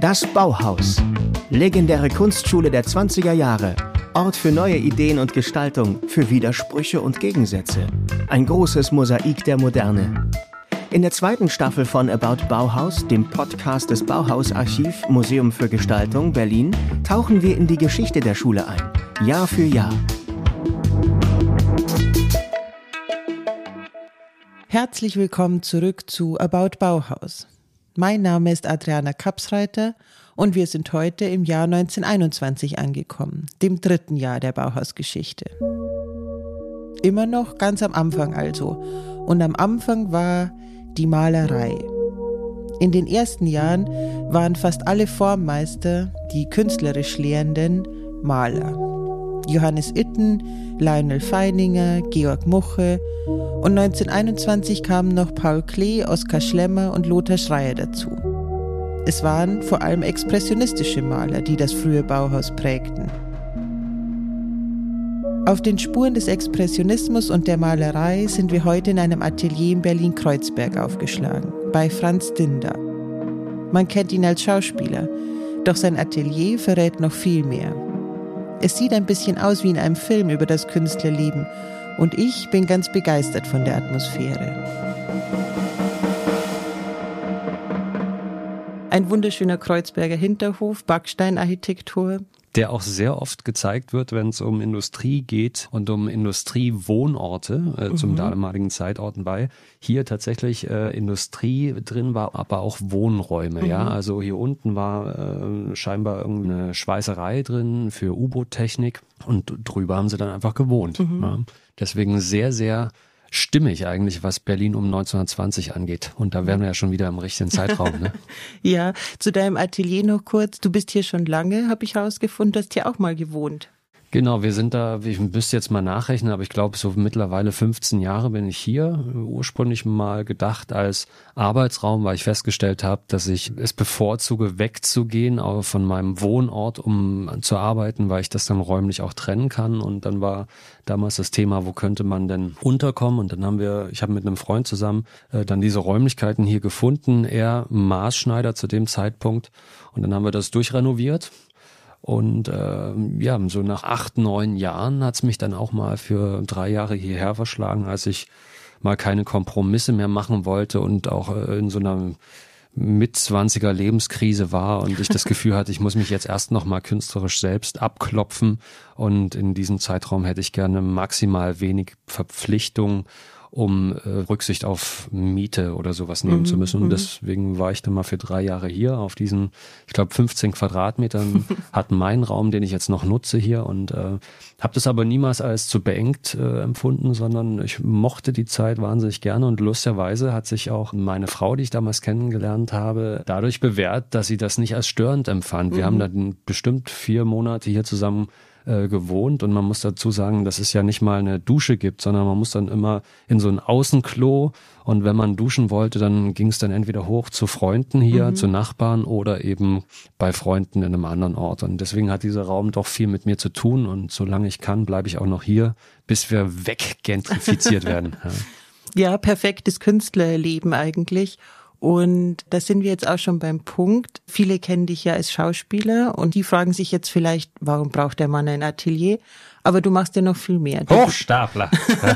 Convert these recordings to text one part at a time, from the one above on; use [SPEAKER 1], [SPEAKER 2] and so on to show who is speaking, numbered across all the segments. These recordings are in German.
[SPEAKER 1] Das Bauhaus. Legendäre Kunstschule der 20er Jahre. Ort für neue Ideen und Gestaltung, für Widersprüche und Gegensätze. Ein großes Mosaik der Moderne. In der zweiten Staffel von About Bauhaus, dem Podcast des Bauhausarchiv Museum für Gestaltung Berlin, tauchen wir in die Geschichte der Schule ein. Jahr für Jahr.
[SPEAKER 2] Herzlich willkommen zurück zu About Bauhaus. Mein Name ist Adriana Kapsreiter und wir sind heute im Jahr 1921 angekommen, dem dritten Jahr der Bauhausgeschichte. Immer noch ganz am Anfang also. Und am Anfang war die Malerei. In den ersten Jahren waren fast alle Formmeister, die künstlerisch Lehrenden, Maler. Johannes Itten, Lionel Feininger, Georg Muche und 1921 kamen noch Paul Klee, Oskar Schlemmer und Lothar Schreier dazu. Es waren vor allem expressionistische Maler, die das frühe Bauhaus prägten. Auf den Spuren des Expressionismus und der Malerei sind wir heute in einem Atelier in Berlin-Kreuzberg aufgeschlagen, bei Franz Dinder. Man kennt ihn als Schauspieler, doch sein Atelier verrät noch viel mehr. Es sieht ein bisschen aus wie in einem Film über das Künstlerleben und ich bin ganz begeistert von der Atmosphäre. Ein wunderschöner Kreuzberger Hinterhof, Backsteinarchitektur,
[SPEAKER 3] der auch sehr oft gezeigt wird, wenn es um Industrie geht und um Industriewohnorte äh, zum mhm. damaligen Zeitorten bei. Hier tatsächlich äh, Industrie drin war, aber auch Wohnräume. Mhm. Ja, also hier unten war äh, scheinbar irgendeine Schweißerei drin für U-Boot-Technik und drüber haben sie dann einfach gewohnt. Mhm. Ja. Deswegen sehr, sehr stimmig eigentlich, was Berlin um 1920 angeht. Und da wären wir ja schon wieder im richtigen Zeitraum. Ne?
[SPEAKER 2] ja, zu deinem Atelier noch kurz. Du bist hier schon lange, habe ich herausgefunden. Du hast hier auch mal gewohnt.
[SPEAKER 3] Genau, wir sind da, ich müsste jetzt mal nachrechnen, aber ich glaube, so mittlerweile 15 Jahre bin ich hier. Ursprünglich mal gedacht als Arbeitsraum, weil ich festgestellt habe, dass ich es bevorzuge, wegzugehen von meinem Wohnort, um zu arbeiten, weil ich das dann räumlich auch trennen kann. Und dann war damals das Thema, wo könnte man denn unterkommen? Und dann haben wir, ich habe mit einem Freund zusammen äh, dann diese Räumlichkeiten hier gefunden, er Maßschneider zu dem Zeitpunkt. Und dann haben wir das durchrenoviert und äh, ja, so nach acht, neun Jahren hat's mich dann auch mal für drei Jahre hierher verschlagen, als ich mal keine Kompromisse mehr machen wollte und auch äh, in so einer mit 20er Lebenskrise war und ich das Gefühl hatte, ich muss mich jetzt erst noch mal künstlerisch selbst abklopfen. Und in diesem Zeitraum hätte ich gerne maximal wenig Verpflichtung um äh, Rücksicht auf Miete oder sowas nehmen mhm, zu müssen. Und mhm. deswegen war ich dann mal für drei Jahre hier auf diesen, ich glaube, 15 Quadratmetern hat mein Raum, den ich jetzt noch nutze hier und äh, habe das aber niemals als zu beengt äh, empfunden, sondern ich mochte die Zeit wahnsinnig gerne und lustigerweise hat sich auch meine Frau, die ich damals kennengelernt habe, dadurch bewährt, dass sie das nicht als störend empfand. Wir mhm. haben dann bestimmt vier Monate hier zusammen äh, gewohnt und man muss dazu sagen, dass es ja nicht mal eine Dusche gibt, sondern man muss dann immer in so ein Außenklo und wenn man duschen wollte, dann ging es dann entweder hoch zu Freunden hier, mhm. zu Nachbarn oder eben bei Freunden in einem anderen Ort. Und deswegen hat dieser Raum doch viel mit mir zu tun und solange ich kann, bleibe ich auch noch hier, bis wir weggentrifiziert werden.
[SPEAKER 2] Ja. ja, perfektes Künstlerleben eigentlich. Und da sind wir jetzt auch schon beim Punkt. Viele kennen dich ja als Schauspieler und die fragen sich jetzt vielleicht, warum braucht der Mann ein Atelier? Aber du machst ja noch viel mehr.
[SPEAKER 3] Hochstapler.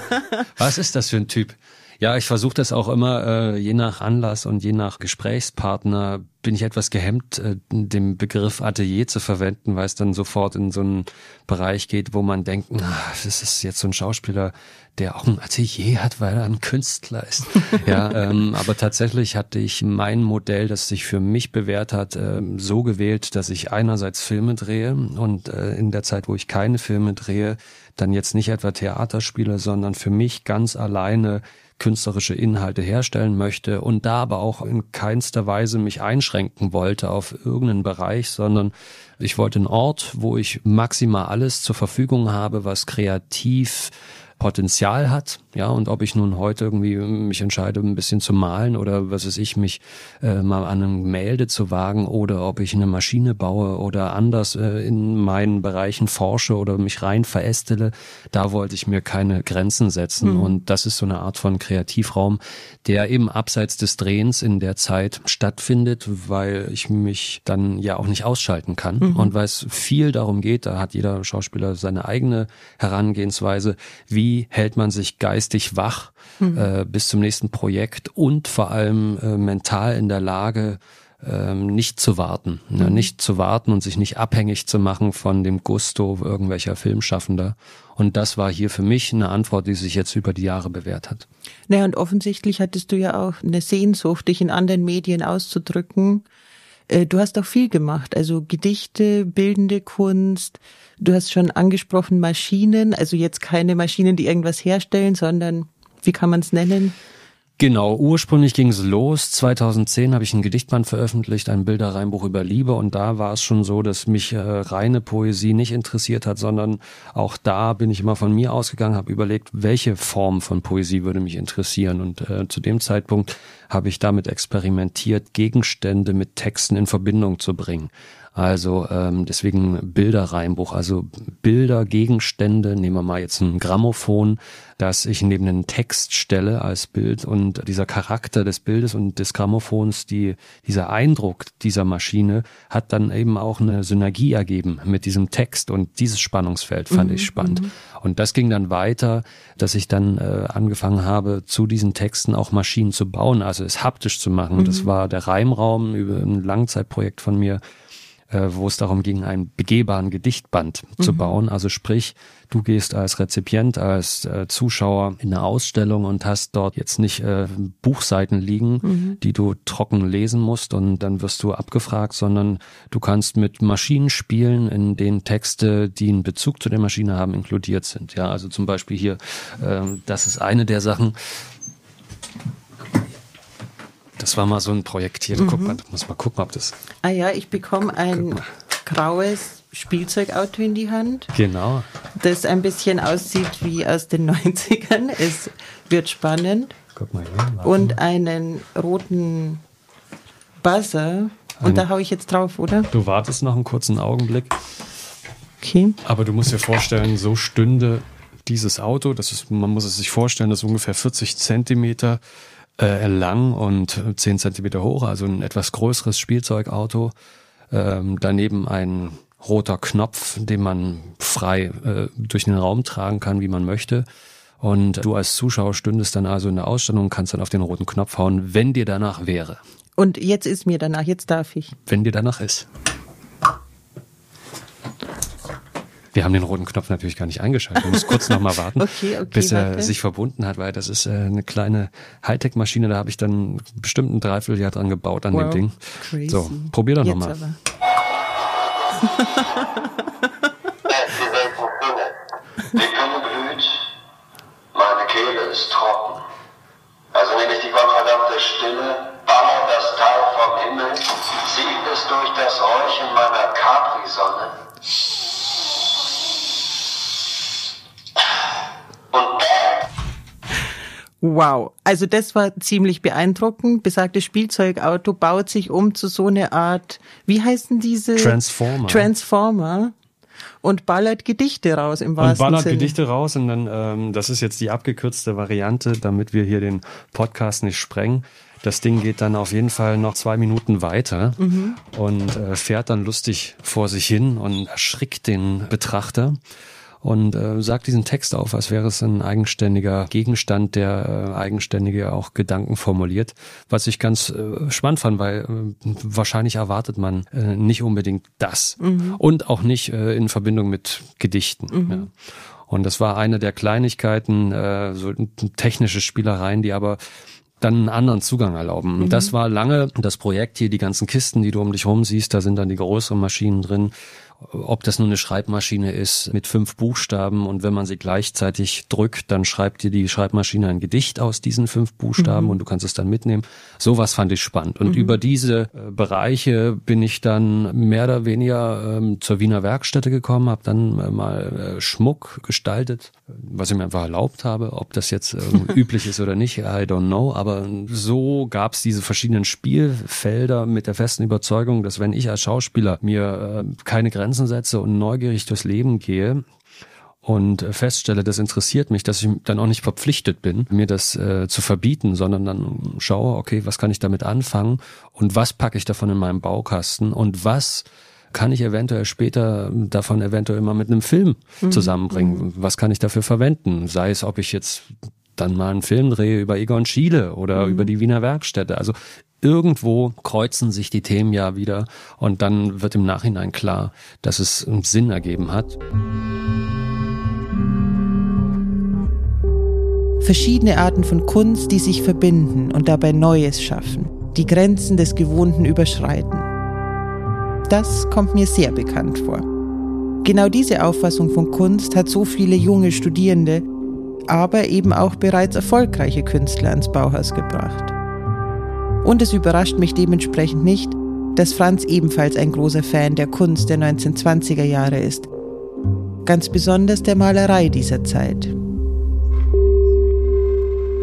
[SPEAKER 3] Was ist das für ein Typ? Ja, ich versuche das auch immer, äh, je nach Anlass und je nach Gesprächspartner bin ich etwas gehemmt, äh, den Begriff Atelier zu verwenden, weil es dann sofort in so einen Bereich geht, wo man denkt, na, das ist jetzt so ein Schauspieler, der auch ein Atelier hat, weil er ein Künstler ist. ja, ähm, aber tatsächlich hatte ich mein Modell, das sich für mich bewährt hat, äh, so gewählt, dass ich einerseits Filme drehe und äh, in der Zeit, wo ich keine Filme drehe, dann jetzt nicht etwa Theater spiele, sondern für mich ganz alleine künstlerische Inhalte herstellen möchte und da aber auch in keinster Weise mich einschränken wollte auf irgendeinen Bereich, sondern ich wollte einen Ort, wo ich maximal alles zur Verfügung habe, was kreativ Potenzial hat, ja, und ob ich nun heute irgendwie mich entscheide, ein bisschen zu malen oder was weiß ich, mich äh, mal an einem Gemälde zu wagen oder ob ich eine Maschine baue oder anders äh, in meinen Bereichen forsche oder mich rein verästele, da wollte ich mir keine Grenzen setzen mhm. und das ist so eine Art von Kreativraum, der eben abseits des Drehens in der Zeit stattfindet, weil ich mich dann ja auch nicht ausschalten kann mhm. und weil es viel darum geht, da hat jeder Schauspieler seine eigene Herangehensweise, wie hält man sich geistig wach mhm. äh, bis zum nächsten Projekt und vor allem äh, mental in der Lage, ähm, nicht zu warten, ne? mhm. ne, nicht zu warten und sich nicht abhängig zu machen von dem Gusto irgendwelcher Filmschaffender. Und das war hier für mich eine Antwort, die sich jetzt über die Jahre bewährt hat.
[SPEAKER 2] Naja, und offensichtlich hattest du ja auch eine Sehnsucht, dich in anderen Medien auszudrücken. Äh, du hast auch viel gemacht, also Gedichte, bildende Kunst. Du hast schon angesprochen Maschinen, also jetzt keine Maschinen, die irgendwas herstellen, sondern wie kann man es nennen?
[SPEAKER 3] Genau, ursprünglich ging es los. 2010 habe ich ein Gedichtband veröffentlicht, ein Bilderreinbuch über Liebe und da war es schon so, dass mich äh, reine Poesie nicht interessiert hat, sondern auch da bin ich immer von mir ausgegangen, habe überlegt, welche Form von Poesie würde mich interessieren und äh, zu dem Zeitpunkt habe ich damit experimentiert, Gegenstände mit Texten in Verbindung zu bringen. Also ähm, deswegen Bilderreinbruch, also Bilder, Gegenstände, nehmen wir mal jetzt ein Grammophon, das ich neben einen Text stelle als Bild und dieser Charakter des Bildes und des Grammophons, die, dieser Eindruck dieser Maschine hat dann eben auch eine Synergie ergeben mit diesem Text und dieses Spannungsfeld fand mhm, ich spannend. Mhm. Und das ging dann weiter, dass ich dann äh, angefangen habe, zu diesen Texten auch Maschinen zu bauen, also es haptisch zu machen. Mhm. Das war der Reimraum über ein Langzeitprojekt von mir äh, wo es darum ging, einen begehbaren Gedichtband mhm. zu bauen. Also sprich, du gehst als Rezipient, als äh, Zuschauer in eine Ausstellung und hast dort jetzt nicht äh, Buchseiten liegen, mhm. die du trocken lesen musst und dann wirst du abgefragt, sondern du kannst mit Maschinen spielen, in denen Texte, die einen Bezug zu der Maschine haben, inkludiert sind. Ja, also zum Beispiel hier, äh, das ist eine der Sachen, das war mal so ein Projekt hier. Mhm. Guck mal, muss mal gucken, ob das.
[SPEAKER 2] Ah ja, ich bekomme ein graues Spielzeugauto in die Hand.
[SPEAKER 3] Genau.
[SPEAKER 2] Das ein bisschen aussieht wie aus den 90ern. Es wird spannend.
[SPEAKER 3] Guck mal hier.
[SPEAKER 2] Und einen roten Buzzer. Und Ein, da haue ich jetzt drauf, oder?
[SPEAKER 3] Du wartest noch einen kurzen Augenblick.
[SPEAKER 2] Okay.
[SPEAKER 3] Aber du musst dir vorstellen, so stünde dieses Auto, das ist, man muss es sich vorstellen, das ist ungefähr 40 Zentimeter äh, lang und 10 Zentimeter hoch, also ein etwas größeres Spielzeugauto. Ähm, daneben ein roter Knopf, den man frei äh, durch den Raum tragen kann, wie man möchte. Und du als Zuschauer stündest dann also in der Ausstellung und kannst dann auf den roten Knopf hauen, wenn dir danach wäre.
[SPEAKER 2] Und jetzt ist mir danach, jetzt darf ich.
[SPEAKER 3] Wenn dir danach ist. Wir haben den roten Knopf natürlich gar nicht eingeschaltet. Wir müssen kurz nochmal warten,
[SPEAKER 2] okay, okay,
[SPEAKER 3] bis er warte. sich verbunden hat, weil das ist äh, eine kleine Hightech-Maschine. Da habe ich dann bestimmt ein Dreivierteljahr dran gebaut an wow, dem Ding. Crazy. So, probier doch nochmal.
[SPEAKER 4] Die Blume blüht, meine Kehle ist trocken. Also nehme ich die gottverdammte Stille, baue das Tal vom Himmel, zieht es durch das Räuchchen meiner Capri-Sonne.
[SPEAKER 2] Wow, also das war ziemlich beeindruckend. Besagtes Spielzeugauto baut sich um zu so eine Art, wie heißen diese?
[SPEAKER 3] Transformer.
[SPEAKER 2] Transformer und ballert Gedichte raus im wahrsten Sinne. Und ballert Sinn.
[SPEAKER 3] Gedichte raus und dann, ähm, das ist jetzt die abgekürzte Variante, damit wir hier den Podcast nicht sprengen. Das Ding geht dann auf jeden Fall noch zwei Minuten weiter mhm. und äh, fährt dann lustig vor sich hin und erschrickt den Betrachter und äh, sagt diesen Text auf, als wäre es ein eigenständiger Gegenstand, der äh, eigenständige auch Gedanken formuliert, was ich ganz äh, spannend fand, weil äh, wahrscheinlich erwartet man äh, nicht unbedingt das mhm. und auch nicht äh, in Verbindung mit Gedichten. Mhm. Ja. Und das war eine der Kleinigkeiten, äh, so technische Spielereien, die aber dann einen anderen Zugang erlauben. Mhm. Das war lange das Projekt hier, die ganzen Kisten, die du um dich rum siehst, da sind dann die größeren Maschinen drin ob das nur eine Schreibmaschine ist mit fünf Buchstaben und wenn man sie gleichzeitig drückt, dann schreibt dir die Schreibmaschine ein Gedicht aus diesen fünf Buchstaben mhm. und du kannst es dann mitnehmen. Sowas fand ich spannend. Und mhm. über diese äh, Bereiche bin ich dann mehr oder weniger ähm, zur Wiener Werkstätte gekommen, habe dann äh, mal äh, Schmuck gestaltet, was ich mir einfach erlaubt habe. Ob das jetzt äh, üblich ist oder nicht, I don't know. Aber so gab es diese verschiedenen Spielfelder mit der festen Überzeugung, dass wenn ich als Schauspieler mir äh, keine Grenzen setze und neugierig durchs Leben gehe, und feststelle, das interessiert mich, dass ich dann auch nicht verpflichtet bin, mir das äh, zu verbieten, sondern dann schaue, okay, was kann ich damit anfangen und was packe ich davon in meinem Baukasten und was kann ich eventuell später davon eventuell immer mit einem Film mhm. zusammenbringen? Mhm. Was kann ich dafür verwenden? Sei es, ob ich jetzt dann mal einen Film drehe über Egon Schiele oder mhm. über die Wiener Werkstätte. Also irgendwo kreuzen sich die Themen ja wieder und dann wird im Nachhinein klar, dass es einen Sinn ergeben hat.
[SPEAKER 2] Verschiedene Arten von Kunst, die sich verbinden und dabei Neues schaffen, die Grenzen des Gewohnten überschreiten. Das kommt mir sehr bekannt vor. Genau diese Auffassung von Kunst hat so viele junge Studierende, aber eben auch bereits erfolgreiche Künstler ans Bauhaus gebracht. Und es überrascht mich dementsprechend nicht, dass Franz ebenfalls ein großer Fan der Kunst der 1920er Jahre ist. Ganz besonders der Malerei dieser Zeit.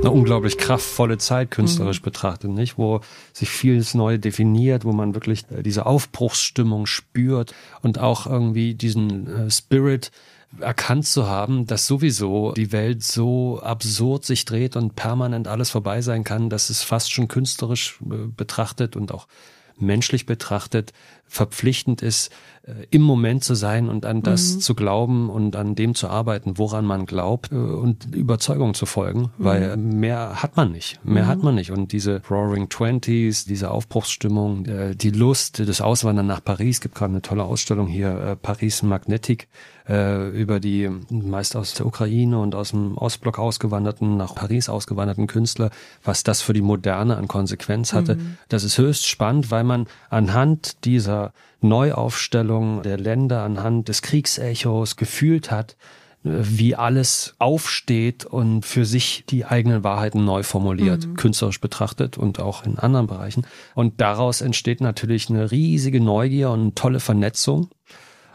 [SPEAKER 3] Eine unglaublich kraftvolle Zeit künstlerisch mhm. betrachtet, nicht? Wo sich vieles neu definiert, wo man wirklich äh, diese Aufbruchsstimmung spürt und auch irgendwie diesen äh, Spirit erkannt zu haben, dass sowieso die Welt so absurd sich dreht und permanent alles vorbei sein kann, dass es fast schon künstlerisch äh, betrachtet und auch menschlich betrachtet verpflichtend ist, äh, im Moment zu sein und an das mhm. zu glauben und an dem zu arbeiten, woran man glaubt äh, und Überzeugung zu folgen, mhm. weil mehr hat man nicht, mehr mhm. hat man nicht. Und diese Roaring Twenties, diese Aufbruchsstimmung, äh, die Lust, das Auswandern nach Paris, gibt gerade eine tolle Ausstellung hier, Paris Magnetic, über die meist aus der Ukraine und aus dem Ostblock ausgewanderten, nach Paris ausgewanderten Künstler, was das für die Moderne an Konsequenz hatte. Mhm. Das ist höchst spannend, weil man anhand dieser Neuaufstellung der Länder anhand des Kriegsechos gefühlt hat, äh, wie alles aufsteht und für sich die eigenen Wahrheiten neu formuliert, mhm. künstlerisch betrachtet und auch in anderen Bereichen. Und daraus entsteht natürlich eine riesige Neugier und eine tolle Vernetzung.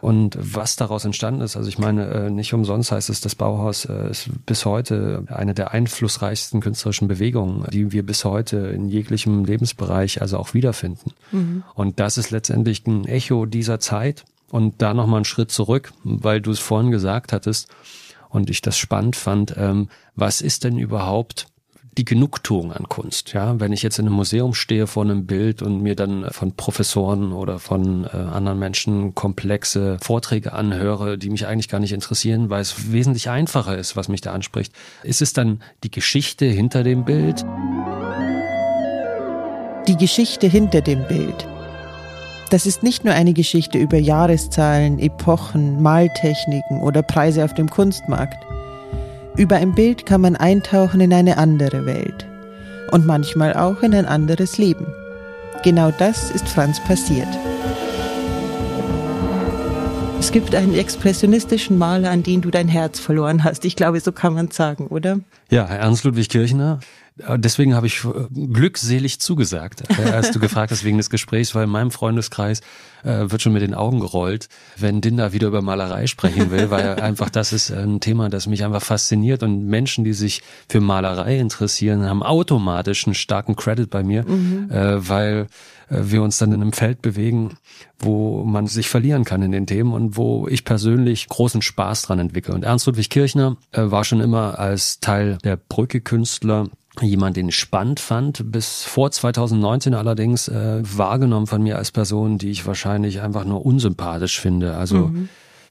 [SPEAKER 3] Und was daraus entstanden ist, also ich meine, äh, nicht umsonst heißt es, das Bauhaus äh, ist bis heute eine der einflussreichsten künstlerischen Bewegungen, die wir bis heute in jeglichem Lebensbereich also auch wiederfinden. Mhm. Und das ist letztendlich ein Echo dieser Zeit. Und da nochmal einen Schritt zurück, weil du es vorhin gesagt hattest und ich das spannend fand, ähm, was ist denn überhaupt die Genugtuung an Kunst. Ja, wenn ich jetzt in einem Museum stehe vor einem Bild und mir dann von Professoren oder von äh, anderen Menschen komplexe Vorträge anhöre, die mich eigentlich gar nicht interessieren, weil es wesentlich einfacher ist, was mich da anspricht, ist es dann die Geschichte hinter dem Bild?
[SPEAKER 2] Die Geschichte hinter dem Bild. Das ist nicht nur eine Geschichte über Jahreszahlen, Epochen, Maltechniken oder Preise auf dem Kunstmarkt. Über ein Bild kann man eintauchen in eine andere Welt und manchmal auch in ein anderes Leben. Genau das ist Franz passiert. Es gibt einen expressionistischen Maler, an den du dein Herz verloren hast. Ich glaube, so kann man sagen, oder?
[SPEAKER 3] Ja, Ernst Ludwig Kirchner deswegen habe ich äh, glückselig zugesagt, äh, als du gefragt hast wegen des Gesprächs, weil in meinem Freundeskreis äh, wird schon mit den Augen gerollt, wenn Dinda wieder über Malerei sprechen will, weil einfach das ist ein Thema, das mich einfach fasziniert und Menschen, die sich für Malerei interessieren, haben automatisch einen starken Credit bei mir, mhm. äh, weil wir uns dann in einem Feld bewegen, wo man sich verlieren kann in den Themen und wo ich persönlich großen Spaß dran entwickle. Und Ernst Ludwig Kirchner äh, war schon immer als Teil der Brücke-Künstler jemand, den ich spannend fand, bis vor 2019 allerdings äh, wahrgenommen von mir als Person, die ich wahrscheinlich einfach nur unsympathisch finde. Also mhm.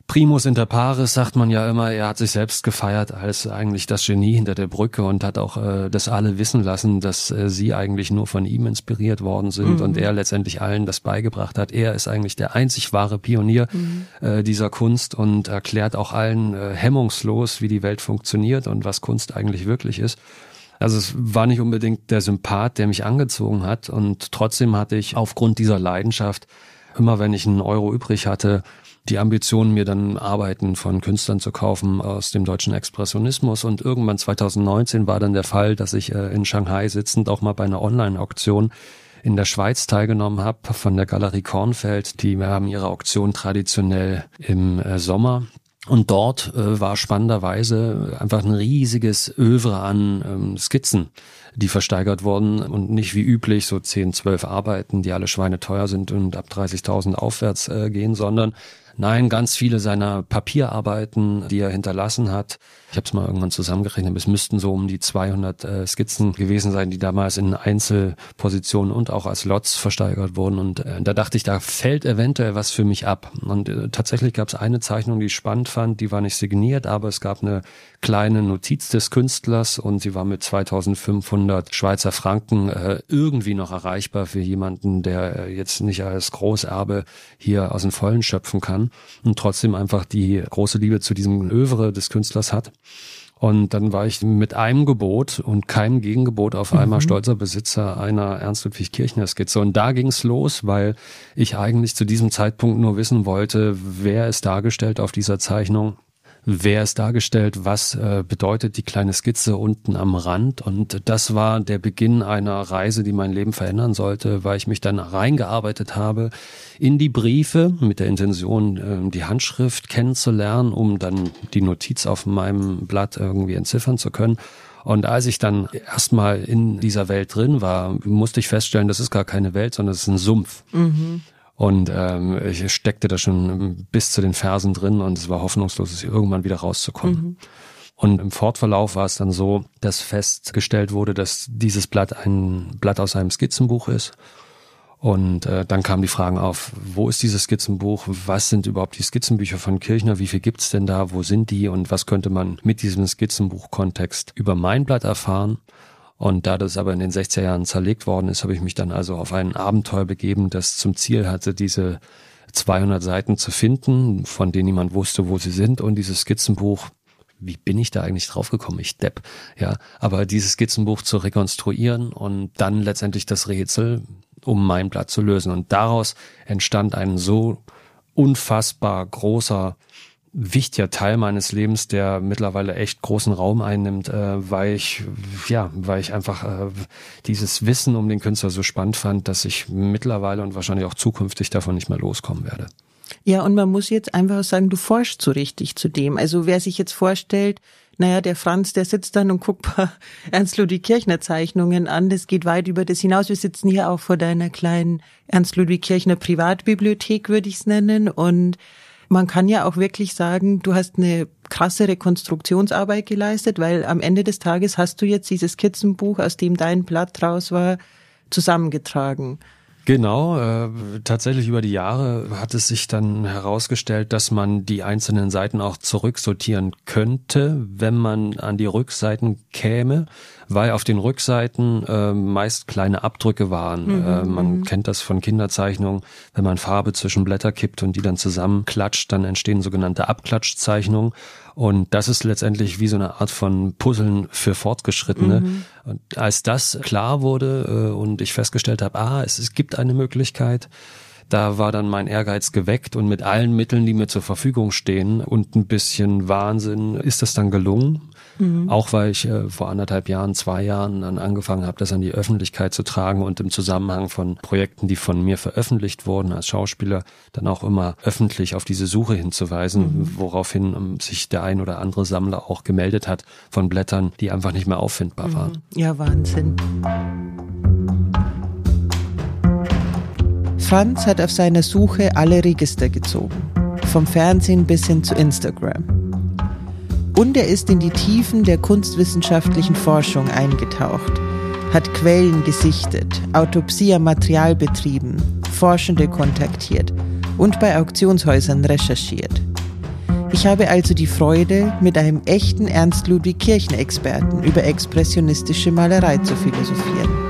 [SPEAKER 3] Primus inter pares sagt man ja immer, er hat sich selbst gefeiert als eigentlich das Genie hinter der Brücke und hat auch äh, das alle wissen lassen, dass äh, sie eigentlich nur von ihm inspiriert worden sind mhm. und er letztendlich allen das beigebracht hat. Er ist eigentlich der einzig wahre Pionier mhm. äh, dieser Kunst und erklärt auch allen äh, hemmungslos, wie die Welt funktioniert und was Kunst eigentlich wirklich ist. Also es war nicht unbedingt der Sympath, der mich angezogen hat und trotzdem hatte ich aufgrund dieser Leidenschaft immer wenn ich einen Euro übrig hatte, die Ambition, mir dann Arbeiten von Künstlern zu kaufen aus dem deutschen Expressionismus. Und irgendwann 2019 war dann der Fall, dass ich äh, in Shanghai sitzend auch mal bei einer Online-Auktion in der Schweiz teilgenommen habe von der Galerie Kornfeld. Die haben ihre Auktion traditionell im äh, Sommer und dort äh, war spannenderweise einfach ein riesiges Övre an ähm, Skizzen, die versteigert wurden und nicht wie üblich so 10, 12 Arbeiten, die alle Schweine teuer sind und ab 30.000 aufwärts äh, gehen, sondern Nein, ganz viele seiner Papierarbeiten, die er hinterlassen hat. Ich habe es mal irgendwann zusammengerechnet, es müssten so um die 200 äh, Skizzen gewesen sein, die damals in Einzelpositionen und auch als Lots versteigert wurden. Und äh, da dachte ich, da fällt eventuell was für mich ab. Und äh, tatsächlich gab es eine Zeichnung, die ich spannend fand, die war nicht signiert, aber es gab eine kleine Notiz des Künstlers und sie war mit 2500 Schweizer Franken äh, irgendwie noch erreichbar für jemanden, der äh, jetzt nicht als Großerbe hier aus dem Vollen schöpfen kann und trotzdem einfach die große Liebe zu diesem Övre des Künstlers hat. Und dann war ich mit einem Gebot und keinem Gegengebot auf einmal mhm. stolzer Besitzer einer Ernst Ludwig Kirchner Skizze. Und da ging's los, weil ich eigentlich zu diesem Zeitpunkt nur wissen wollte, wer ist dargestellt auf dieser Zeichnung wer ist dargestellt, was äh, bedeutet die kleine Skizze unten am Rand. Und das war der Beginn einer Reise, die mein Leben verändern sollte, weil ich mich dann reingearbeitet habe in die Briefe mit der Intention, äh, die Handschrift kennenzulernen, um dann die Notiz auf meinem Blatt irgendwie entziffern zu können. Und als ich dann erstmal in dieser Welt drin war, musste ich feststellen, das ist gar keine Welt, sondern es ist ein Sumpf. Mhm. Und ähm, ich steckte da schon bis zu den Fersen drin und es war hoffnungslos, irgendwann wieder rauszukommen. Mhm. Und im Fortverlauf war es dann so, dass festgestellt wurde, dass dieses Blatt ein Blatt aus einem Skizzenbuch ist. Und äh, dann kamen die Fragen auf, wo ist dieses Skizzenbuch? Was sind überhaupt die Skizzenbücher von Kirchner? Wie viel gibt's denn da? Wo sind die? Und was könnte man mit diesem Skizzenbuch-Kontext über mein Blatt erfahren? Und da das aber in den 60er Jahren zerlegt worden ist, habe ich mich dann also auf ein Abenteuer begeben, das zum Ziel hatte, diese 200 Seiten zu finden, von denen niemand wusste, wo sie sind. Und dieses Skizzenbuch, wie bin ich da eigentlich draufgekommen? Ich depp, ja. Aber dieses Skizzenbuch zu rekonstruieren und dann letztendlich das Rätsel, um mein Blatt zu lösen. Und daraus entstand ein so unfassbar großer wichtiger Teil meines Lebens, der mittlerweile echt großen Raum einnimmt, äh, weil ich ja, weil ich einfach äh, dieses Wissen um den Künstler so spannend fand, dass ich mittlerweile und wahrscheinlich auch zukünftig davon nicht mehr loskommen werde.
[SPEAKER 2] Ja, und man muss jetzt einfach sagen, du forschst so richtig zu dem. Also wer sich jetzt vorstellt, naja, der Franz, der sitzt dann und guckt paar Ernst-Ludwig Kirchner Zeichnungen an. Das geht weit über das hinaus. Wir sitzen hier auch vor deiner kleinen Ernst-Ludwig Kirchner Privatbibliothek, würde ich es nennen. Und man kann ja auch wirklich sagen, du hast eine krasse Rekonstruktionsarbeit geleistet, weil am Ende des Tages hast du jetzt dieses Skizzenbuch, aus dem dein Blatt draus war, zusammengetragen.
[SPEAKER 3] Genau, äh, tatsächlich über die Jahre hat es sich dann herausgestellt, dass man die einzelnen Seiten auch zurücksortieren könnte, wenn man an die Rückseiten käme weil auf den Rückseiten äh, meist kleine Abdrücke waren. Mhm, äh, man mhm. kennt das von Kinderzeichnungen, wenn man Farbe zwischen Blätter kippt und die dann zusammenklatscht, dann entstehen sogenannte Abklatschzeichnungen. Und das ist letztendlich wie so eine Art von Puzzeln für Fortgeschrittene. Mhm. Und als das klar wurde äh, und ich festgestellt habe, ah, es, es gibt eine Möglichkeit, da war dann mein Ehrgeiz geweckt und mit allen Mitteln, die mir zur Verfügung stehen und ein bisschen Wahnsinn ist das dann gelungen. Mhm. Auch weil ich äh, vor anderthalb Jahren, zwei Jahren dann angefangen habe, das an die Öffentlichkeit zu tragen und im Zusammenhang von Projekten, die von mir veröffentlicht wurden als Schauspieler, dann auch immer öffentlich auf diese Suche hinzuweisen, mhm. woraufhin um, ähm, sich der ein oder andere Sammler auch gemeldet hat von Blättern, die einfach nicht mehr auffindbar mhm. waren.
[SPEAKER 2] Ja, Wahnsinn. Franz hat auf seiner Suche alle Register gezogen, vom Fernsehen bis hin zu Instagram. Und er ist in die Tiefen der kunstwissenschaftlichen Forschung eingetaucht, hat Quellen gesichtet, Autopsie am Material betrieben, Forschende kontaktiert und bei Auktionshäusern recherchiert. Ich habe also die Freude, mit einem echten Ernst Ludwig Kirchen-Experten über expressionistische Malerei zu philosophieren.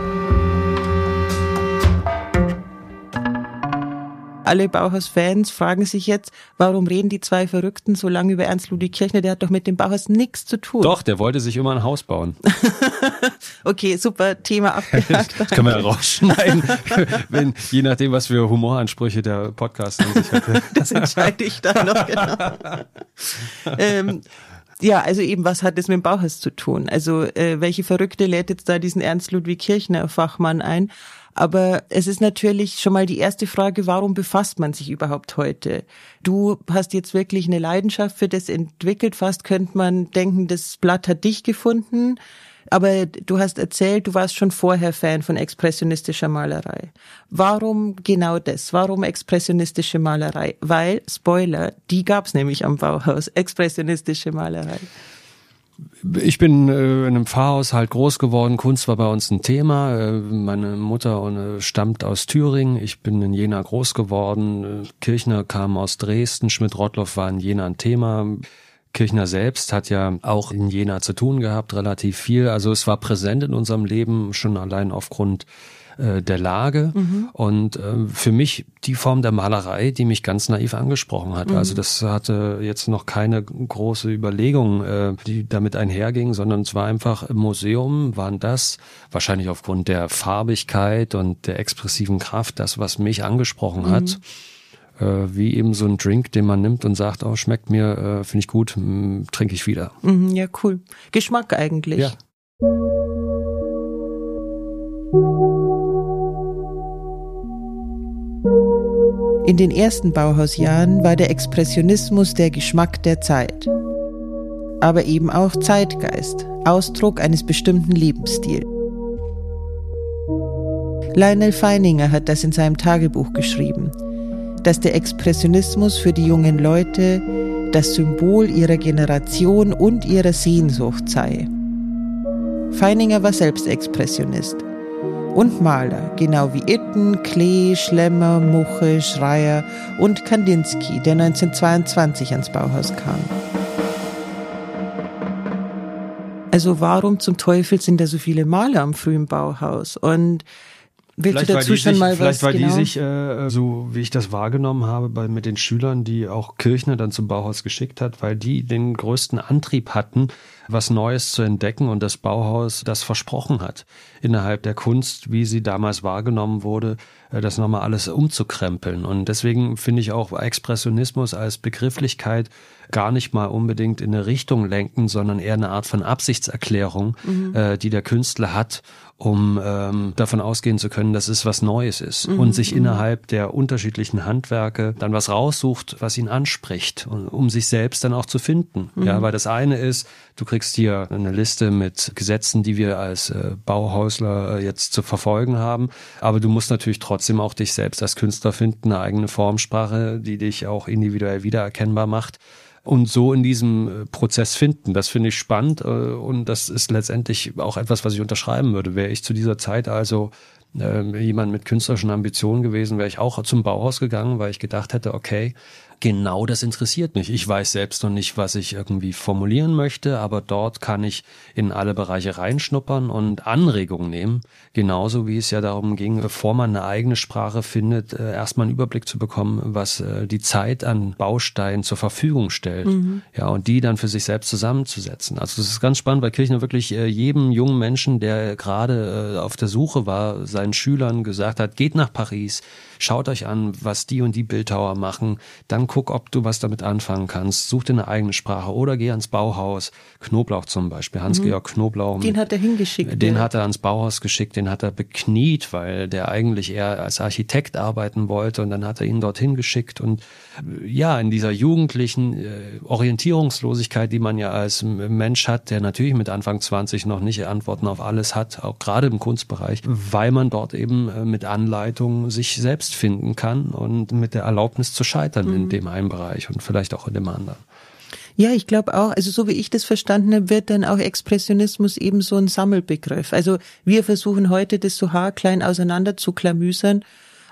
[SPEAKER 2] Alle Bauhaus-Fans fragen sich jetzt, warum reden die zwei Verrückten so lange über Ernst Ludwig Kirchner? Der hat doch mit dem Bauhaus nichts zu tun.
[SPEAKER 3] Doch, der wollte sich immer ein Haus bauen.
[SPEAKER 2] okay, super, Thema abgehakt.
[SPEAKER 3] das können wir ja rausschneiden, wenn, je nachdem, was für Humoransprüche der Podcast an sich hatte.
[SPEAKER 2] das entscheide ich dann noch genau. ähm, ja, also eben, was hat das mit dem Bauhaus zu tun? Also äh, welche Verrückte lädt jetzt da diesen Ernst Ludwig Kirchner Fachmann ein? Aber es ist natürlich schon mal die erste Frage, warum befasst man sich überhaupt heute? Du hast jetzt wirklich eine Leidenschaft für das entwickelt. Fast könnte man denken, das Blatt hat dich gefunden. Aber du hast erzählt, du warst schon vorher Fan von expressionistischer Malerei. Warum genau das? Warum expressionistische Malerei? Weil, Spoiler, die gab's nämlich am Bauhaus, expressionistische Malerei.
[SPEAKER 3] Ich bin äh, in einem Pfarrhaushalt groß geworden. Kunst war bei uns ein Thema. Äh, meine Mutter äh, stammt aus Thüringen. Ich bin in Jena groß geworden. Äh, Kirchner kam aus Dresden. Schmidt-Rottloff war in Jena ein Thema. Kirchner selbst hat ja auch in Jena zu tun gehabt, relativ viel. Also es war präsent in unserem Leben, schon allein aufgrund äh, der Lage mhm. und äh, für mich die Form der Malerei, die mich ganz naiv angesprochen hat. Mhm. Also das hatte jetzt noch keine große Überlegung, äh, die damit einherging, sondern es war einfach im Museum, waren das wahrscheinlich aufgrund der Farbigkeit und der expressiven Kraft das, was mich angesprochen mhm. hat äh, wie eben so ein Drink, den man nimmt und sagt, oh, schmeckt mir, äh, finde ich gut, trinke ich wieder.
[SPEAKER 2] Mhm, ja, cool. Geschmack eigentlich. Ja. In den ersten Bauhausjahren war der Expressionismus der Geschmack der Zeit, aber eben auch Zeitgeist, Ausdruck eines bestimmten Lebensstils. Lionel Feininger hat das in seinem Tagebuch geschrieben, dass der Expressionismus für die jungen Leute das Symbol ihrer Generation und ihrer Sehnsucht sei. Feininger war selbst Expressionist und Maler, genau wie Itten, Klee, Schlemmer, Muche, Schreier und Kandinsky, der 1922 ans Bauhaus kam. Also warum zum Teufel sind da so viele Maler am frühen Bauhaus? Und Willst vielleicht du dazu schon
[SPEAKER 3] sich,
[SPEAKER 2] mal
[SPEAKER 3] vielleicht
[SPEAKER 2] was?
[SPEAKER 3] war
[SPEAKER 2] genau?
[SPEAKER 3] die sich, äh, so wie ich das wahrgenommen habe, bei, mit den Schülern, die auch Kirchner dann zum Bauhaus geschickt hat, weil die den größten Antrieb hatten, was Neues zu entdecken und das Bauhaus das versprochen hat, innerhalb der Kunst, wie sie damals wahrgenommen wurde, das nochmal alles umzukrempeln. Und deswegen finde ich auch Expressionismus als Begrifflichkeit gar nicht mal unbedingt in eine Richtung lenken, sondern eher eine Art von Absichtserklärung, mhm. äh, die der Künstler hat, um ähm, davon ausgehen zu können, dass es was Neues ist mhm. und sich mhm. innerhalb der unterschiedlichen Handwerke dann was raussucht, was ihn anspricht, um sich selbst dann auch zu finden. Mhm. Ja, weil das eine ist, du kriegst hier eine Liste mit Gesetzen, die wir als äh, Bauhausler äh, jetzt zu verfolgen haben, aber du musst natürlich trotzdem auch dich selbst als Künstler finden, eine eigene Formsprache, die dich auch individuell wiedererkennbar macht und so in diesem äh, Prozess finden. Das finde ich spannend äh, und das ist letztendlich auch etwas, was ich unterschreiben würde. Wäre ich zu dieser Zeit also äh, jemand mit künstlerischen Ambitionen gewesen, wäre ich auch zum Bauhaus gegangen, weil ich gedacht hätte, okay, genau das interessiert mich. Ich weiß selbst noch nicht, was ich irgendwie formulieren möchte, aber dort kann ich in alle Bereiche reinschnuppern und Anregungen nehmen. Genauso wie es ja darum ging, bevor man eine eigene Sprache findet, äh, erstmal einen Überblick zu bekommen, was äh, die Zeit an Bausteinen zur Verfügung stellt. Mhm. Ja, und die dann für sich selbst zusammenzusetzen. Also das ist ganz spannend, weil Kirchner wirklich äh, jedem jungen Menschen, der gerade auf der Suche war, seinen Schülern gesagt hat, geht nach Paris, schaut euch an, was die und die Bildhauer machen, dann guck, ob du was damit anfangen kannst, such dir eine eigene Sprache oder geh ans Bauhaus, Knoblauch zum Beispiel, Hans-Georg mhm. Knoblauch.
[SPEAKER 2] Den hat er hingeschickt.
[SPEAKER 3] Den ja. hat er ans Bauhaus geschickt, den hat er bekniet, weil der eigentlich eher als Architekt arbeiten wollte und dann hat er ihn dorthin geschickt und ja, in dieser jugendlichen äh, Orientierungslosigkeit, die man ja als Mensch hat, der natürlich mit Anfang 20 noch nicht Antworten auf alles hat, auch gerade im Kunstbereich, weil man dort eben äh, mit Anleitung sich selbst finden kann und mit der Erlaubnis zu scheitern mhm. in dem einen Bereich und vielleicht auch in dem anderen.
[SPEAKER 2] Ja, ich glaube auch, also so wie ich das verstanden habe, wird dann auch Expressionismus eben so ein Sammelbegriff. Also wir versuchen heute das so haarklein auseinander zu klamüsern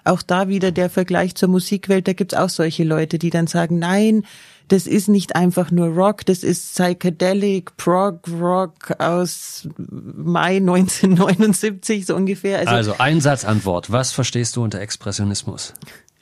[SPEAKER 2] auch da wieder der Vergleich zur Musikwelt, da gibt's auch solche Leute, die dann sagen, nein, das ist nicht einfach nur Rock, das ist Psychedelic Prog Rock aus Mai 1979 so ungefähr.
[SPEAKER 3] Also, also Einsatzantwort. Was verstehst du unter Expressionismus?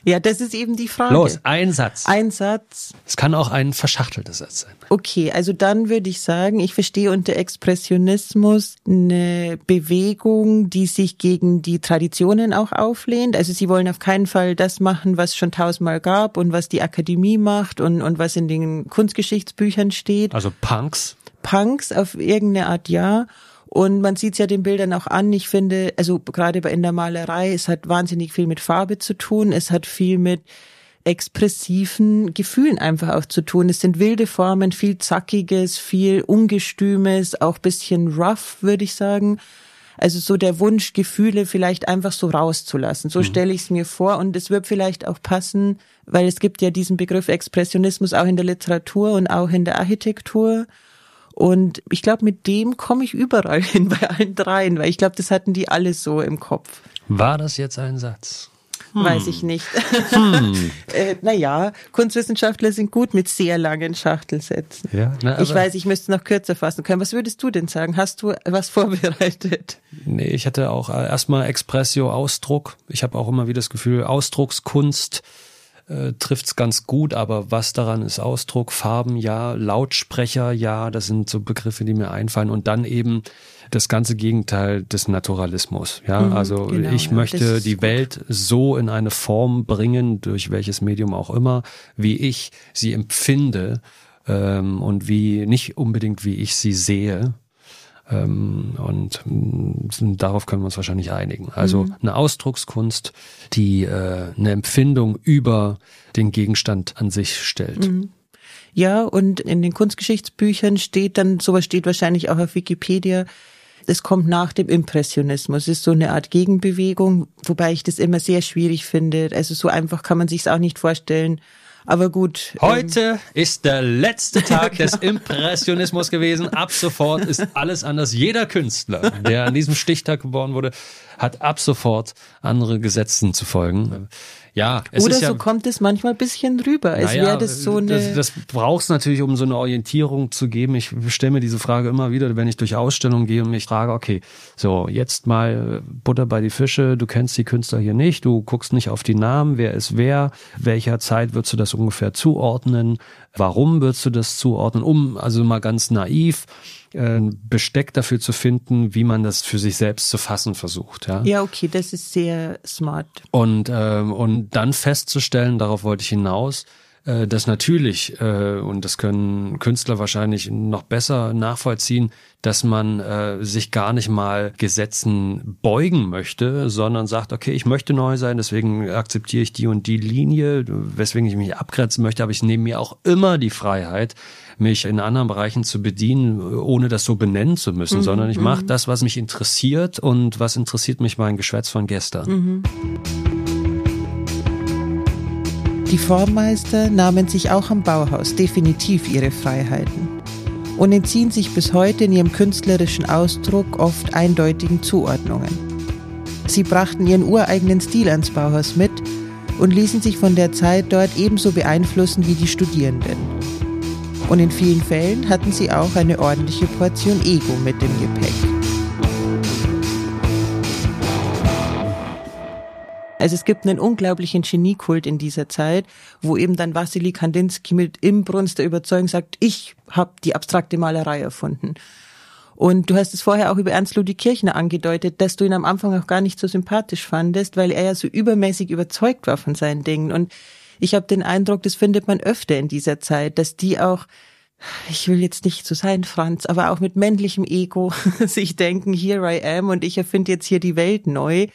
[SPEAKER 2] Ja, das ist eben die Frage.
[SPEAKER 3] Los, ein Satz.
[SPEAKER 2] Ein Satz.
[SPEAKER 3] Es kann auch ein verschachtelter Satz sein.
[SPEAKER 2] Okay, also dann würde ich sagen, ich verstehe unter Expressionismus eine Bewegung, die sich gegen die Traditionen auch auflehnt. Also sie wollen auf keinen Fall das machen, was schon tausendmal gab und was die Akademie macht und, und was in den Kunstgeschichtsbüchern steht.
[SPEAKER 3] Also Punks.
[SPEAKER 2] Punks auf irgendeine Art ja. Und man sieht es ja den Bildern auch an. Ich finde, also gerade in der Malerei, es hat wahnsinnig viel mit Farbe zu tun. Es hat viel mit expressiven Gefühlen einfach auch zu tun. Es sind wilde Formen, viel Zackiges, viel Ungestümes, auch bisschen rough, würde ich sagen. Also so der Wunsch, Gefühle vielleicht einfach so rauszulassen. So mhm. stelle ich es mir vor. Und es wird vielleicht auch passen, weil es gibt ja diesen Begriff Expressionismus auch in der Literatur und auch in der Architektur. Und ich glaube, mit dem komme ich überall hin bei allen dreien, weil ich glaube, das hatten die alle so im Kopf.
[SPEAKER 3] War das jetzt ein Satz?
[SPEAKER 2] Hm. Weiß ich nicht. Hm. äh, naja, Kunstwissenschaftler sind gut mit sehr langen Schachtelsätzen. Ja, na, ich weiß, ich müsste noch kürzer fassen können. Was würdest du denn sagen? Hast du was vorbereitet?
[SPEAKER 3] Nee, ich hatte auch äh, erstmal Expressio Ausdruck. Ich habe auch immer wieder das Gefühl, Ausdruckskunst äh, trifft's ganz gut, aber was daran ist Ausdruck, Farben ja, Lautsprecher ja, das sind so Begriffe, die mir einfallen und dann eben das ganze Gegenteil des Naturalismus. Ja, mhm, also genau, ich möchte die gut. Welt so in eine Form bringen, durch welches Medium auch immer, wie ich sie empfinde ähm, und wie nicht unbedingt wie ich sie sehe. Ähm, und äh, darauf können wir uns wahrscheinlich einigen. Also mhm. eine Ausdruckskunst, die äh, eine Empfindung über den Gegenstand an sich stellt. Mhm.
[SPEAKER 2] Ja, und in den Kunstgeschichtsbüchern steht dann, sowas steht wahrscheinlich auch auf Wikipedia, es kommt nach dem Impressionismus. Es ist so eine Art Gegenbewegung, wobei ich das immer sehr schwierig finde. Also so einfach kann man sich es auch nicht vorstellen. Aber gut.
[SPEAKER 3] Heute ähm, ist der letzte Tag genau. des Impressionismus gewesen. Ab sofort ist alles anders. Jeder Künstler, der an diesem Stichtag geboren wurde, hat ab sofort andere Gesetzen zu folgen. Ja,
[SPEAKER 2] es Oder ist so ja, kommt es manchmal ein bisschen rüber. als naja, wäre das so eine.
[SPEAKER 3] Das, das brauchst natürlich, um so eine Orientierung zu geben. Ich stelle mir diese Frage immer wieder, wenn ich durch Ausstellungen gehe und mich frage, okay, so jetzt mal Butter bei die Fische, du kennst die Künstler hier nicht, du guckst nicht auf die Namen, wer ist wer, welcher Zeit würdest du das ungefähr zuordnen, warum würdest du das zuordnen, um, also mal ganz naiv, äh, Besteck dafür zu finden, wie man das für sich selbst zu fassen versucht. Ja,
[SPEAKER 2] ja okay, das ist sehr smart.
[SPEAKER 3] Und, ähm, und dann festzustellen, darauf wollte ich hinaus, äh, dass natürlich, äh, und das können Künstler wahrscheinlich noch besser nachvollziehen, dass man äh, sich gar nicht mal Gesetzen beugen möchte, sondern sagt, okay, ich möchte neu sein, deswegen akzeptiere ich die und die Linie, weswegen ich mich abgrenzen möchte, aber ich nehme mir auch immer die Freiheit, mich in anderen Bereichen zu bedienen, ohne das so benennen zu müssen, mhm. sondern ich mache mhm. das, was mich interessiert und was interessiert mich mein Geschwätz von gestern. Mhm.
[SPEAKER 2] Die Formmeister nahmen sich auch am Bauhaus definitiv ihre Freiheiten und entziehen sich bis heute in ihrem künstlerischen Ausdruck oft eindeutigen Zuordnungen. Sie brachten ihren ureigenen Stil ans Bauhaus mit und ließen sich von der Zeit dort ebenso beeinflussen wie die Studierenden. Und in vielen Fällen hatten sie auch eine ordentliche Portion Ego mit dem Gepäck. Also es gibt einen unglaublichen Geniekult in dieser Zeit, wo eben dann Wassily Kandinsky mit Imbrunst der Überzeugung sagt, ich habe die abstrakte Malerei erfunden. Und du hast es vorher auch über Ernst Ludwig Kirchner angedeutet, dass du ihn am Anfang auch gar nicht so sympathisch fandest, weil er ja so übermäßig überzeugt war von seinen Dingen. Und ich habe den Eindruck, das findet man öfter in dieser Zeit, dass die auch ich will jetzt nicht so sein, Franz, aber auch mit männlichem Ego sich denken, here I am und ich erfinde jetzt hier die Welt neu,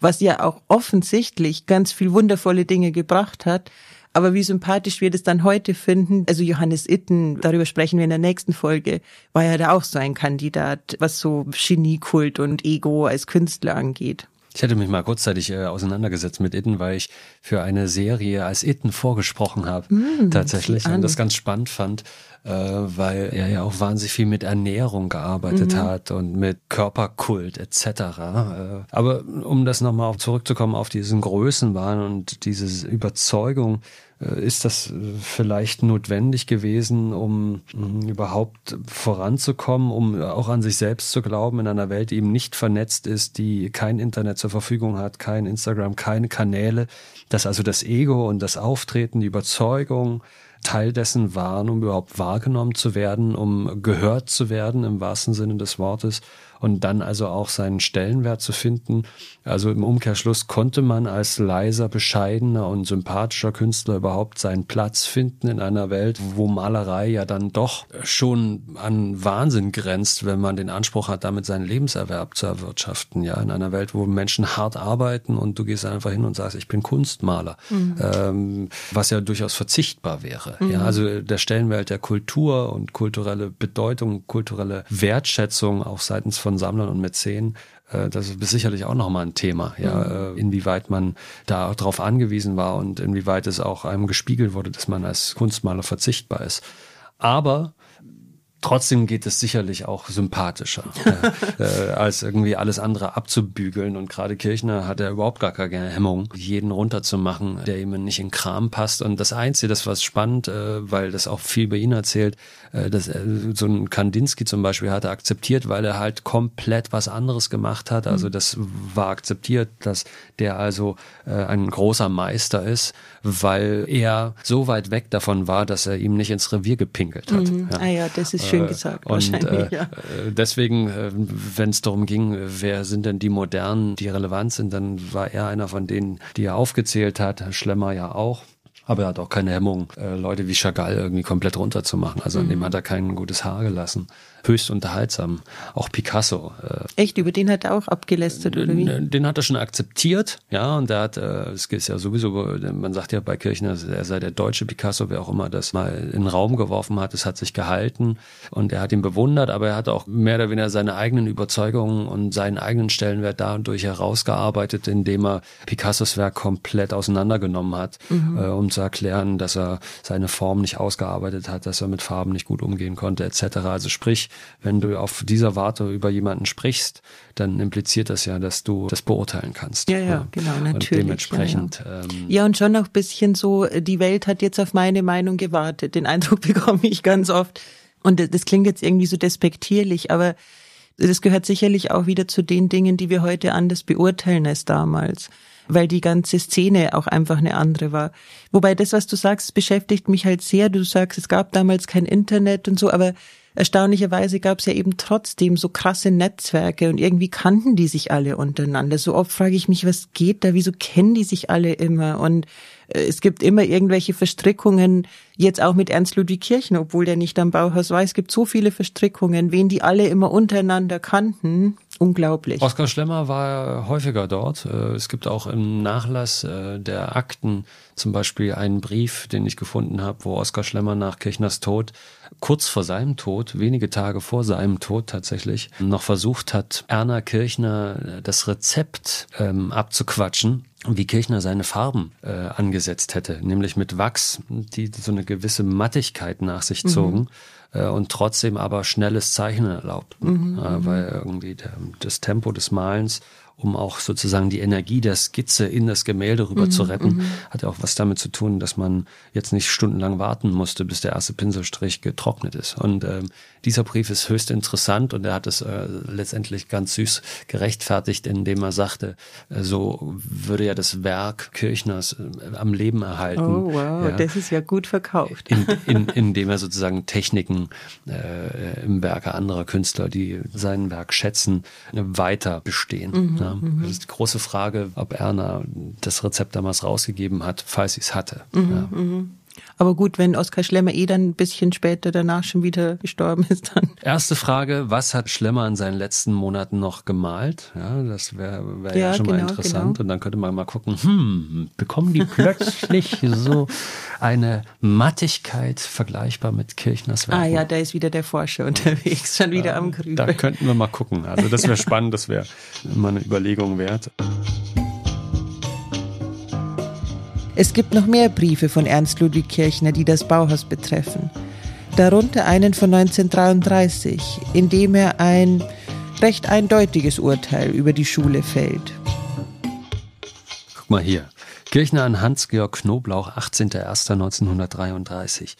[SPEAKER 2] was ja auch offensichtlich ganz viel wundervolle Dinge gebracht hat. Aber wie sympathisch wir das dann heute finden, also Johannes Itten, darüber sprechen wir in der nächsten Folge, war ja da auch so ein Kandidat, was so Geniekult und Ego als Künstler angeht.
[SPEAKER 3] Ich hatte mich mal kurzzeitig äh, auseinandergesetzt mit Itten, weil ich für eine Serie als Itten vorgesprochen habe, mm, tatsächlich, und das ganz spannend fand, äh, weil er ja auch wahnsinnig viel mit Ernährung gearbeitet mhm. hat und mit Körperkult etc. Äh, aber um das nochmal zurückzukommen auf diesen Größenwahn und diese Überzeugung, äh, ist das vielleicht notwendig gewesen, um mm, überhaupt voranzukommen, um auch an sich selbst zu glauben in einer Welt, die eben nicht vernetzt ist, die kein Internet zur Verfügung hat, kein Instagram, keine Kanäle, dass also das Ego und das Auftreten, die Überzeugung, Teil dessen waren, um überhaupt wahrgenommen zu werden, um gehört zu werden im wahrsten Sinne des Wortes und dann also auch seinen Stellenwert zu finden. Also im Umkehrschluss konnte man als leiser, bescheidener und sympathischer Künstler überhaupt seinen Platz finden in einer Welt, wo Malerei ja dann doch schon an Wahnsinn grenzt, wenn man den Anspruch hat, damit seinen Lebenserwerb zu erwirtschaften. Ja, in einer Welt, wo Menschen hart arbeiten und du gehst einfach hin und sagst, ich bin Kunstmaler, mhm. ähm, was ja durchaus verzichtbar wäre. Mhm. Ja, also der Stellenwert der Kultur und kulturelle Bedeutung, kulturelle Wertschätzung auch seitens von von Sammlern und Mäzen, äh, das ist sicherlich auch nochmal ein Thema, ja, mhm. Äh, inwieweit man da darauf angewiesen war und inwieweit es auch einem gespiegelt wurde, dass man als Kunstmaler verzichtbar ist. Aber Trotzdem geht es sicherlich auch sympathischer, äh, äh, als irgendwie alles andere abzubügeln. Und gerade Kirchner hat ja überhaupt gar keine Hemmung, jeden runterzumachen, der ihm nicht in Kram passt. Und das Einzige, das was spannend, äh, weil das auch viel bei ihm erzählt, äh, dass so ein Kandinsky zum Beispiel hat er akzeptiert, weil er halt komplett was anderes gemacht hat. Also mhm. das war akzeptiert, dass der also äh, ein großer Meister ist, weil er so weit weg davon war, dass er ihm nicht ins Revier gepinkelt hat.
[SPEAKER 2] Mhm. Ja. Ah ja, das ist schön äh, gesagt.
[SPEAKER 3] Und äh, ja. Äh, deswegen, äh, wenn es darum ging, wer sind denn die Modernen, die relevant sind, dann war er einer von denen, die er aufgezählt hat. Schlemmer ja auch. Aber er hat auch keine Hemmung, Leute wie Chagall irgendwie komplett runterzumachen. Also mhm. an dem hat er kein gutes Haar gelassen höchst unterhaltsam. Auch Picasso.
[SPEAKER 2] Äh, Echt, über den hat er auch abgelästert, oder wie?
[SPEAKER 3] Den hat er schon akzeptiert, ja, und der hat, äh, es ist ja sowieso, man sagt ja bei Kirchner, er sei der deutsche Picasso, wer auch immer das mal in den Raum geworfen hat, es hat sich gehalten und er hat ihn bewundert, aber er hat auch mehr oder weniger seine eigenen Überzeugungen und seinen eigenen Stellenwert dadurch herausgearbeitet, indem er Picassos Werk komplett auseinandergenommen hat, mhm. äh, um zu erklären, dass er seine Form nicht ausgearbeitet hat, dass er mit Farben nicht gut umgehen konnte, etc. Also sprich, wenn du auf dieser Warte über jemanden sprichst, dann impliziert das ja, dass du das beurteilen kannst.
[SPEAKER 2] Ja, ja, genau, natürlich. Und
[SPEAKER 3] dementsprechend.
[SPEAKER 2] Ja, ja. Ähm, ja, und schon auch ein bisschen so, die Welt hat jetzt auf meine Meinung gewartet. Den Eindruck bekomme ich ganz oft. Und das klingt jetzt irgendwie so despektierlich, aber das gehört sicherlich auch wieder zu den Dingen, die wir heute anders beurteilen als damals weil die ganze Szene auch einfach eine andere war. Wobei das, was du sagst, beschäftigt mich halt sehr. Du sagst, es gab damals kein Internet und so, aber erstaunlicherweise gab es ja eben trotzdem so krasse Netzwerke und irgendwie kannten die sich alle untereinander. So oft frage ich mich, was geht da? Wieso kennen die sich alle immer? Und äh, es gibt immer irgendwelche Verstrickungen, jetzt auch mit Ernst Ludwig Kirchner, obwohl der nicht am Bauhaus war. Es gibt so viele Verstrickungen, wen die alle immer untereinander kannten. Unglaublich.
[SPEAKER 3] Oskar Schlemmer war häufiger dort. Äh, es gibt auch im Nachlass äh, der Akten zum Beispiel einen Brief, den ich gefunden habe, wo Oskar Schlemmer nach Kirchners Tod kurz vor seinem Tod, wenige Tage vor seinem Tod tatsächlich, noch versucht hat, Erna Kirchner das Rezept ähm, abzuquatschen wie Kirchner seine Farben äh, angesetzt hätte, nämlich mit Wachs, die so eine gewisse Mattigkeit nach sich mhm. zogen. Mhm äh, und trotzdem aber schnelles Zeichnen erlaubten, mhm, äh, weil irgendwie der, das Tempo des Malens um auch sozusagen die Energie der Skizze in das Gemälde rüber mhm, zu retten. Mhm. Hat ja auch was damit zu tun, dass man jetzt nicht stundenlang warten musste, bis der erste Pinselstrich getrocknet ist. Und ähm, dieser Brief ist höchst interessant und er hat es äh, letztendlich ganz süß gerechtfertigt, indem er sagte, äh, so würde ja das Werk Kirchners äh, am Leben erhalten.
[SPEAKER 2] Oh wow, ja. das ist ja gut verkauft.
[SPEAKER 3] In, in, indem er sozusagen Techniken äh, im Werke anderer Künstler, die sein Werk schätzen, weiter bestehen. Mhm. Ja. Mhm. Das ist die große Frage, ob Erna das Rezept damals rausgegeben hat, falls sie es hatte. Mhm. Ja.
[SPEAKER 2] Aber gut, wenn Oskar Schlemmer eh dann ein bisschen später danach schon wieder gestorben ist, dann.
[SPEAKER 3] Erste Frage, was hat Schlemmer in seinen letzten Monaten noch gemalt? Ja, das wäre wär ja, ja, schon genau, mal interessant. Genau. Und dann könnte man mal gucken, hm, bekommen die plötzlich so eine Mattigkeit vergleichbar mit Kirchners Werken?
[SPEAKER 2] Ah ja, da ist wieder der Forscher unterwegs, schon wieder ja, am Grübeln.
[SPEAKER 3] Da könnten wir mal gucken. Also das wäre spannend, das wäre mal eine Überlegung wert.
[SPEAKER 2] Es gibt noch mehr Briefe von Ernst Ludwig Kirchner, die das Bauhaus betreffen. Darunter einen von 1933, in dem er ein recht eindeutiges Urteil über die Schule fällt.
[SPEAKER 3] Guck mal hier. Kirchner an Hans-Georg Knoblauch, 18.01.1933.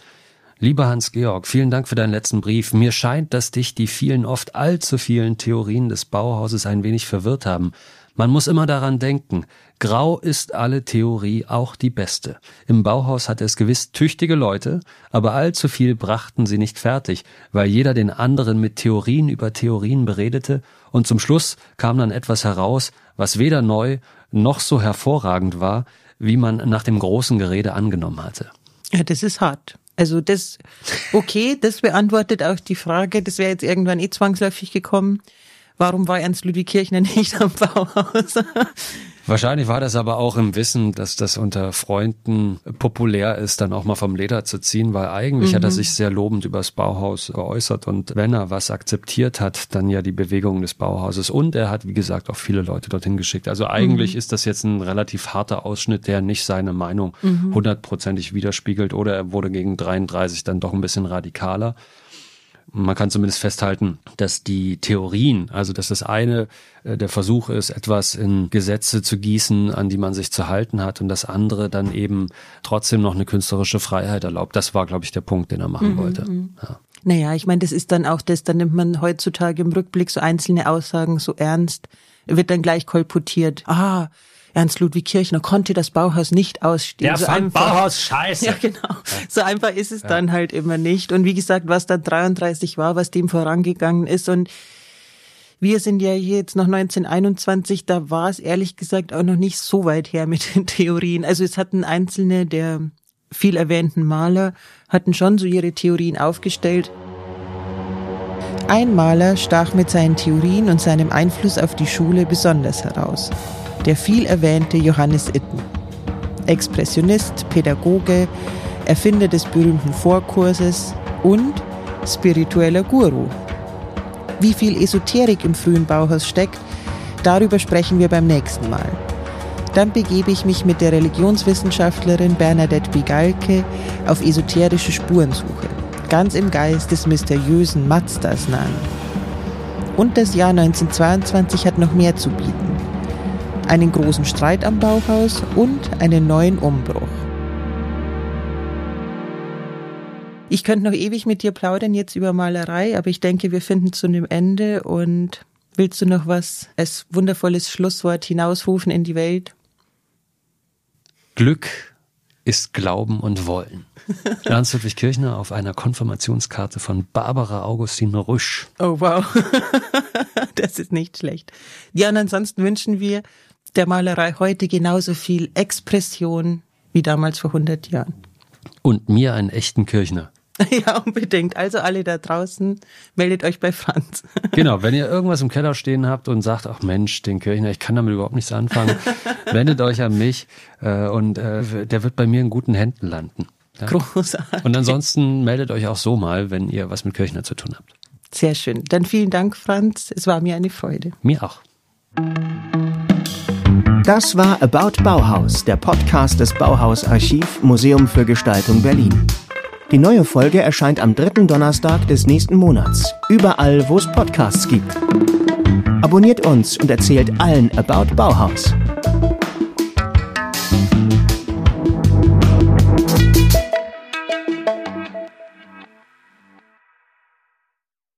[SPEAKER 3] Lieber Hans-Georg, vielen Dank für deinen letzten Brief. Mir scheint, dass dich die vielen, oft allzu vielen Theorien des Bauhauses ein wenig verwirrt haben. Man muss immer daran denken, grau ist alle Theorie auch die beste. Im Bauhaus hatte es gewiss tüchtige Leute, aber allzu viel brachten sie nicht fertig, weil jeder den anderen mit Theorien über Theorien beredete, und zum Schluss kam dann etwas heraus, was weder neu noch so hervorragend war, wie man nach dem großen Gerede angenommen hatte.
[SPEAKER 2] Ja, das ist hart. Also das, okay, das beantwortet auch die Frage, das wäre jetzt irgendwann eh zwangsläufig gekommen. Warum war Ernst Ludwig Kirchner nicht am Bauhaus?
[SPEAKER 3] Wahrscheinlich war das aber auch im Wissen, dass das unter Freunden populär ist, dann auch mal vom Leder zu ziehen, weil eigentlich mhm. hat er mhm. sich sehr lobend über das Bauhaus geäußert und wenn er was akzeptiert hat, dann ja die Bewegung des Bauhauses und er hat, wie gesagt, auch viele Leute dorthin geschickt. Also eigentlich mhm. ist das jetzt ein relativ harter Ausschnitt, der nicht seine Meinung mhm. hundertprozentig widerspiegelt oder er wurde gegen 33 dann doch ein bisschen radikaler. Man kann zumindest festhalten, dass die Theorien, also dass das eine äh, der Versuch ist, etwas in Gesetze zu gießen, an die man sich zu halten hat, und das andere dann eben trotzdem noch eine künstlerische Freiheit erlaubt. Das war, glaube ich, der Punkt, den er machen mhm. wollte. Mhm.
[SPEAKER 2] Ja. Naja, ich meine, das ist dann auch das, dann nimmt man heutzutage im Rückblick so einzelne Aussagen so ernst, wird dann gleich kolportiert. Ah, Ernst Ludwig Kirchner konnte das Bauhaus nicht ausstehen.
[SPEAKER 3] Der so fand einfach, Bauhaus scheiße.
[SPEAKER 2] Ja, genau. So einfach ist es ja. dann halt immer nicht. Und wie gesagt, was dann 33 war, was dem vorangegangen ist und wir sind ja hier jetzt noch 1921, da war es ehrlich gesagt auch noch nicht so weit her mit den Theorien. Also es hatten einzelne der viel erwähnten Maler, hatten schon so ihre Theorien aufgestellt. Ein Maler stach mit seinen Theorien und seinem Einfluss auf die Schule besonders heraus der viel erwähnte Johannes Itten. Expressionist, Pädagoge, Erfinder des berühmten Vorkurses und spiritueller Guru. Wie viel Esoterik im frühen Bauhaus steckt, darüber sprechen wir beim nächsten Mal. Dann begebe ich mich mit der Religionswissenschaftlerin Bernadette Bigalke auf esoterische Spurensuche, ganz im Geist des mysteriösen Mazdas nahen. Und das Jahr 1922 hat noch mehr zu bieten einen großen Streit am Bauhaus und einen neuen Umbruch. Ich könnte noch ewig mit dir plaudern jetzt über Malerei, aber ich denke, wir finden zu einem Ende und willst du noch was als wundervolles Schlusswort hinausrufen in die Welt?
[SPEAKER 3] Glück ist Glauben und Wollen. Ernst Ludwig Kirchner auf einer Konfirmationskarte von Barbara Augustine Rüsch.
[SPEAKER 2] Oh wow, das ist nicht schlecht. Ja, und ansonsten wünschen wir der Malerei heute genauso viel Expression wie damals vor 100 Jahren.
[SPEAKER 3] Und mir einen echten Kirchner.
[SPEAKER 2] Ja, unbedingt. Also alle da draußen, meldet euch bei Franz.
[SPEAKER 3] Genau, wenn ihr irgendwas im Keller stehen habt und sagt, ach Mensch, den Kirchner, ich kann damit überhaupt nichts anfangen, wendet euch an mich äh, und äh, der wird bei mir in guten Händen landen.
[SPEAKER 2] Ja? Großartig.
[SPEAKER 3] Und ansonsten meldet euch auch so mal, wenn ihr was mit Kirchner zu tun habt.
[SPEAKER 2] Sehr schön. Dann vielen Dank, Franz. Es war mir eine Freude.
[SPEAKER 3] Mir auch.
[SPEAKER 1] Das war About Bauhaus, der Podcast des Bauhaus Archiv Museum für Gestaltung Berlin. Die neue Folge erscheint am dritten Donnerstag des nächsten Monats, überall, wo es Podcasts gibt. Abonniert uns und erzählt allen About Bauhaus.